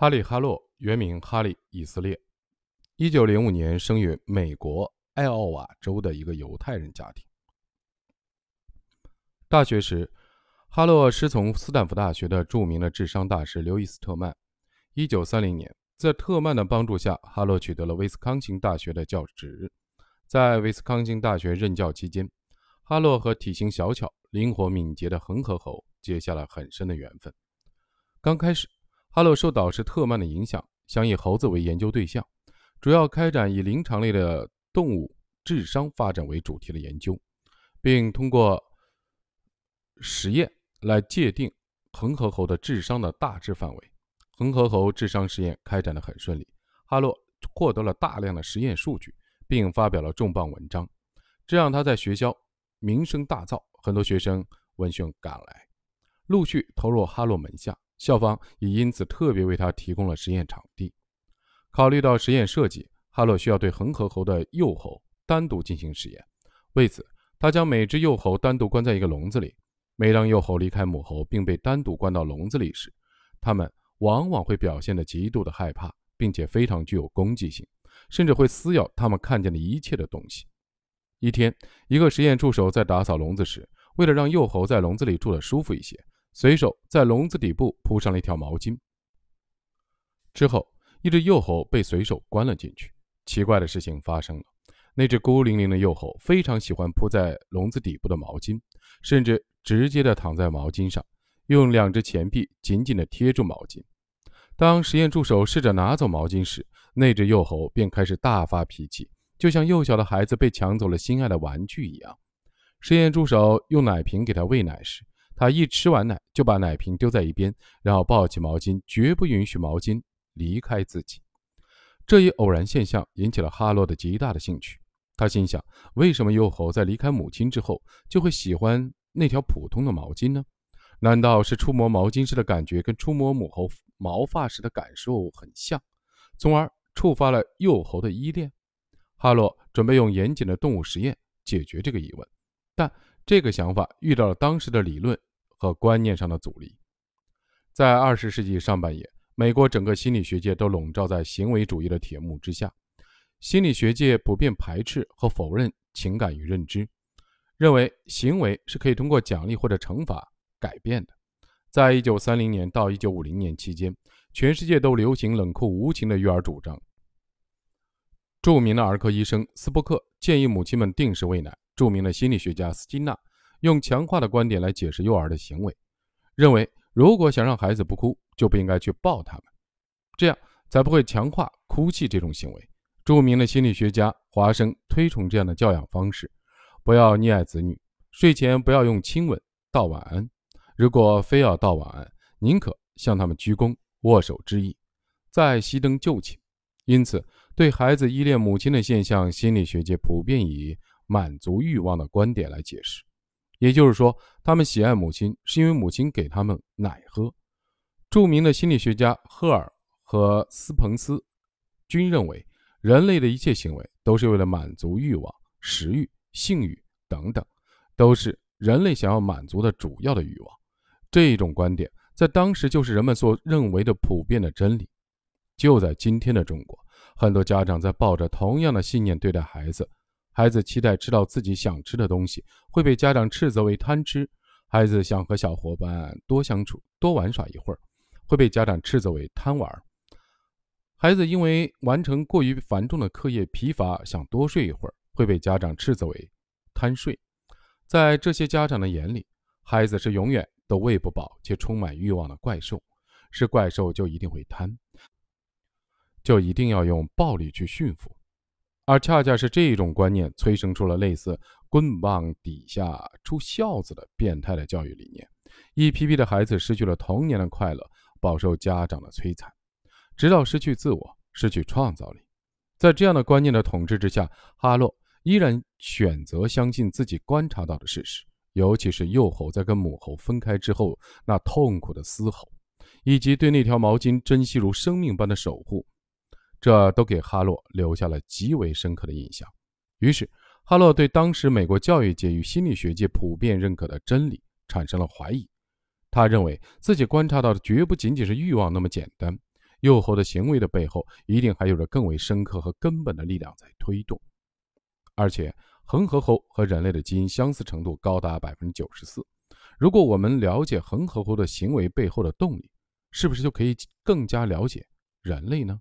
哈利·哈洛原名哈利·以色列，一九零五年生于美国艾奥瓦州的一个犹太人家庭。大学时，哈洛师从斯坦福大学的著名的智商大师刘易斯·特曼。一九三零年，在特曼的帮助下，哈洛取得了威斯康星大学的教职。在威斯康星大学任教期间，哈洛和体型小巧、灵活敏捷的恒河猴结下了很深的缘分。刚开始，哈洛受导师特曼的影响，想以猴子为研究对象，主要开展以灵长类的动物智商发展为主题的研究，并通过实验来界定恒河猴的智商的大致范围。恒河猴智商实验开展得很顺利，哈洛获得了大量的实验数据，并发表了重磅文章，这让他在学校名声大噪，很多学生闻讯赶来，陆续投入哈洛门下。校方也因此特别为他提供了实验场地。考虑到实验设计，哈洛需要对恒河猴的幼猴单独进行实验。为此，他将每只幼猴单独关在一个笼子里。每当幼猴离开母猴并被单独关到笼子里时，它们往往会表现得极度的害怕，并且非常具有攻击性，甚至会撕咬他们看见的一切的东西。一天，一个实验助手在打扫笼子时，为了让幼猴在笼子里住得舒服一些。随手在笼子底部铺上了一条毛巾。之后，一只幼猴被随手关了进去。奇怪的事情发生了：那只孤零零的幼猴非常喜欢铺在笼子底部的毛巾，甚至直接的躺在毛巾上，用两只前臂紧紧的贴住毛巾。当实验助手试着拿走毛巾时，那只幼猴便开始大发脾气，就像幼小的孩子被抢走了心爱的玩具一样。实验助手用奶瓶给他喂奶时，他一吃完奶，就把奶瓶丢在一边，然后抱起毛巾，绝不允许毛巾离开自己。这一偶然现象引起了哈洛的极大的兴趣。他心想：为什么幼猴在离开母亲之后就会喜欢那条普通的毛巾呢？难道是触摸毛巾时的感觉跟触摸母猴毛发时的感受很像，从而触发了幼猴的依恋？哈洛准备用严谨的动物实验解决这个疑问，但这个想法遇到了当时的理论。和观念上的阻力，在二十世纪上半叶，美国整个心理学界都笼罩在行为主义的铁幕之下。心理学界普遍排斥和否认情感与认知，认为行为是可以通过奖励或者惩罚改变的。在一九三零年到一九五零年期间，全世界都流行冷酷无情的育儿主张。著名的儿科医生斯波克建议母亲们定时喂奶。著名的心理学家斯金纳。用强化的观点来解释幼儿的行为，认为如果想让孩子不哭，就不应该去抱他们，这样才不会强化哭泣这种行为。著名的心理学家华生推崇这样的教养方式：不要溺爱子女，睡前不要用亲吻道晚安，如果非要道晚安，宁可向他们鞠躬握手致意，再熄灯就寝。因此，对孩子依恋母亲的现象，心理学界普遍以满足欲望的观点来解释。也就是说，他们喜爱母亲，是因为母亲给他们奶喝。著名的心理学家赫尔和斯彭斯均认为，人类的一切行为都是为了满足欲望、食欲、性欲等等，都是人类想要满足的主要的欲望。这一种观点在当时就是人们所认为的普遍的真理。就在今天的中国，很多家长在抱着同样的信念对待孩子。孩子期待吃到自己想吃的东西，会被家长斥责为贪吃；孩子想和小伙伴多相处、多玩耍一会儿，会被家长斥责为贪玩；孩子因为完成过于繁重的课业疲乏，想多睡一会儿，会被家长斥责为贪睡。在这些家长的眼里，孩子是永远都喂不饱且充满欲望的怪兽，是怪兽就一定会贪，就一定要用暴力去驯服。而恰恰是这种观念催生出了类似“棍棒底下出孝子”的变态的教育理念，一批批的孩子失去了童年的快乐，饱受家长的摧残，直到失去自我，失去创造力。在这样的观念的统治之下，哈洛依然选择相信自己观察到的事实，尤其是幼猴在跟母猴分开之后那痛苦的嘶吼，以及对那条毛巾珍惜如生命般的守护。这都给哈洛留下了极为深刻的印象。于是，哈洛对当时美国教育界与心理学界普遍认可的真理产生了怀疑。他认为自己观察到的绝不仅仅是欲望那么简单，幼猴的行为的背后，一定还有着更为深刻和根本的力量在推动。而且，恒河猴和人类的基因相似程度高达百分之九十四。如果我们了解恒河猴的行为背后的动力，是不是就可以更加了解人类呢？